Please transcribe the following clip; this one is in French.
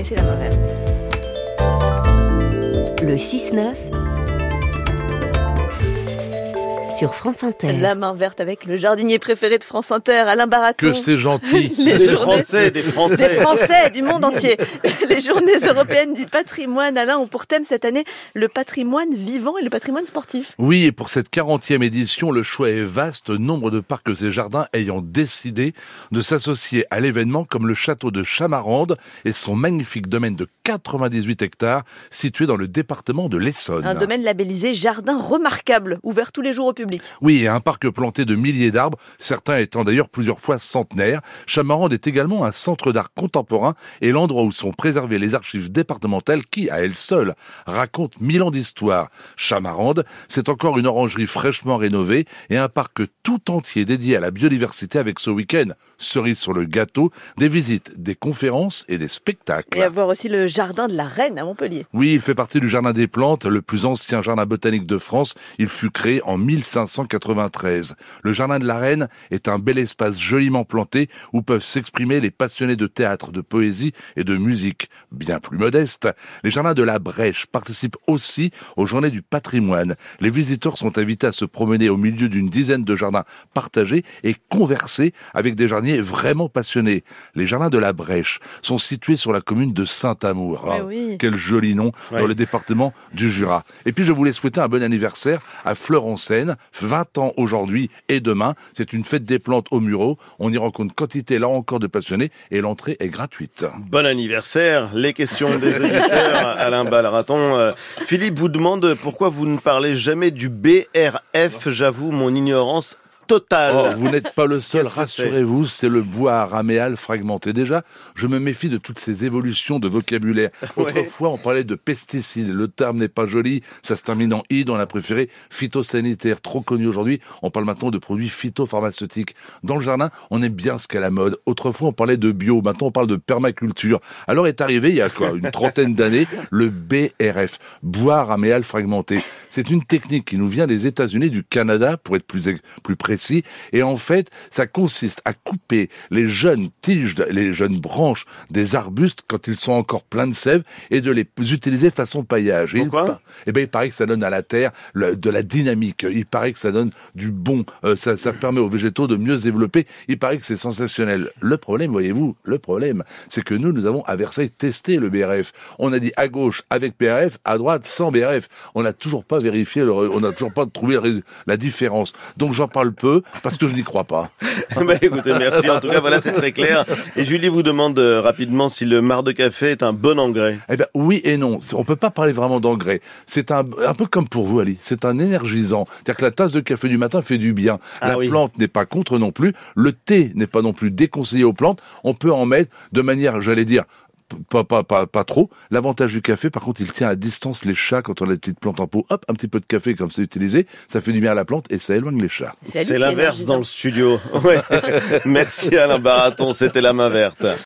Et c'est la main verte. Le 6-9 sur France Inter. La main verte avec le jardinier préféré de France Inter, Alain Baraton. Que c'est gentil. Les Des journées- Français, des Français. Des Français du monde entier. Les journées européennes du patrimoine, Alain, ont pour thème cette année le patrimoine vivant et le patrimoine sportif. Oui, et pour cette 40e édition, le choix est vaste, nombre de parcs et jardins ayant décidé de s'associer à l'événement comme le château de Chamarande et son magnifique domaine de 98 hectares situé dans le département de l'Essonne. Un domaine labellisé jardin remarquable, ouvert tous les jours au public. Oui, et un parc planté de milliers d'arbres, certains étant d'ailleurs plusieurs fois centenaires. Chamarande est également un centre d'art contemporain et l'endroit où sont préservées les archives départementales qui, à elles seules, racontent mille ans d'histoire. Chamarande, c'est encore une orangerie fraîchement rénovée et un parc tout entier dédié à la biodiversité avec ce week-end, cerise sur le gâteau, des visites, des conférences et des spectacles. Et à voir aussi le jardin de la Reine à Montpellier. Oui, il fait partie du Jardin des Plantes, le plus ancien jardin botanique de France. Il fut créé en 1593. Le Jardin de la Reine est un bel espace joliment planté où peuvent s'exprimer les passionnés de théâtre, de poésie et de musique. Bien plus modeste, les Jardins de la Brèche participent aussi aux Journées du patrimoine. Les visiteurs sont invités à se promener au milieu d'une dizaine de jardins partagés et converser avec des jardiniers vraiment passionnés. Les Jardins de la Brèche sont situés sur la commune de Saint-Amour. Ah, oui. Quel joli nom dans le département du Jura. Et puis je voulais souhaiter un bon anniversaire à Fleur en Seine, 20 ans aujourd'hui et demain. C'est une fête des plantes au Murau. On y rencontre quantité là encore de passionnés et l'entrée est gratuite. Bon anniversaire. Les questions des auditeurs, Alain Balraton. Euh, Philippe vous demande pourquoi vous ne parlez jamais du BRF. J'avoue mon ignorance totale. Oh, vous n'êtes pas le seul, rassurez-vous, c'est le bois araméal fragmenté. Déjà, je me méfie de toutes ces évolutions de vocabulaire. Ouais. Autrefois, on parlait de pesticides. Le terme n'est pas joli, ça se termine en id, on a préféré phytosanitaire, trop connu aujourd'hui. On parle maintenant de produits phytopharmaceutiques. Dans le jardin, on aime bien ce qu'est la mode. Autrefois, on parlait de bio, maintenant on parle de permaculture. Alors est arrivé, il y a quoi, une trentaine d'années, le BRF, bois araméal fragmenté. C'est une technique qui nous vient des États-Unis, du Canada, pour être plus, plus précis. Et en fait, ça consiste à couper les jeunes tiges, les jeunes branches des arbustes quand ils sont encore pleins de sève et de les utiliser façon paillage. Et il Pourquoi pa- Eh ben, il paraît que ça donne à la terre le- de la dynamique. Il paraît que ça donne du bon. Euh, ça, ça permet aux végétaux de mieux se développer. Il paraît que c'est sensationnel. Le problème, voyez-vous, le problème, c'est que nous, nous avons à Versailles testé le BRF. On a dit à gauche avec BRF, à droite sans BRF. On n'a toujours pas vérifié, le- on n'a toujours pas trouvé la différence. Donc j'en parle peu parce que je n'y crois pas. Bah, écoutez, merci. En tout cas, voilà, c'est très clair. Et Julie vous demande euh, rapidement si le marc de café est un bon engrais. Eh ben oui et non. On peut pas parler vraiment d'engrais. C'est un, un peu comme pour vous, Ali. C'est un énergisant. C'est-à-dire que la tasse de café du matin fait du bien. Ah la oui. plante n'est pas contre non plus. Le thé n'est pas non plus déconseillé aux plantes. On peut en mettre de manière, j'allais dire, pas, pas, pas, pas trop. L'avantage du café, par contre, il tient à distance les chats quand on a des petites plantes en pot. Hop, un petit peu de café comme c'est utilisé. Ça fait du bien à la plante et ça éloigne les chats. C'est l'inverse dans le studio. Ouais. Merci Alain Baraton, c'était la main verte.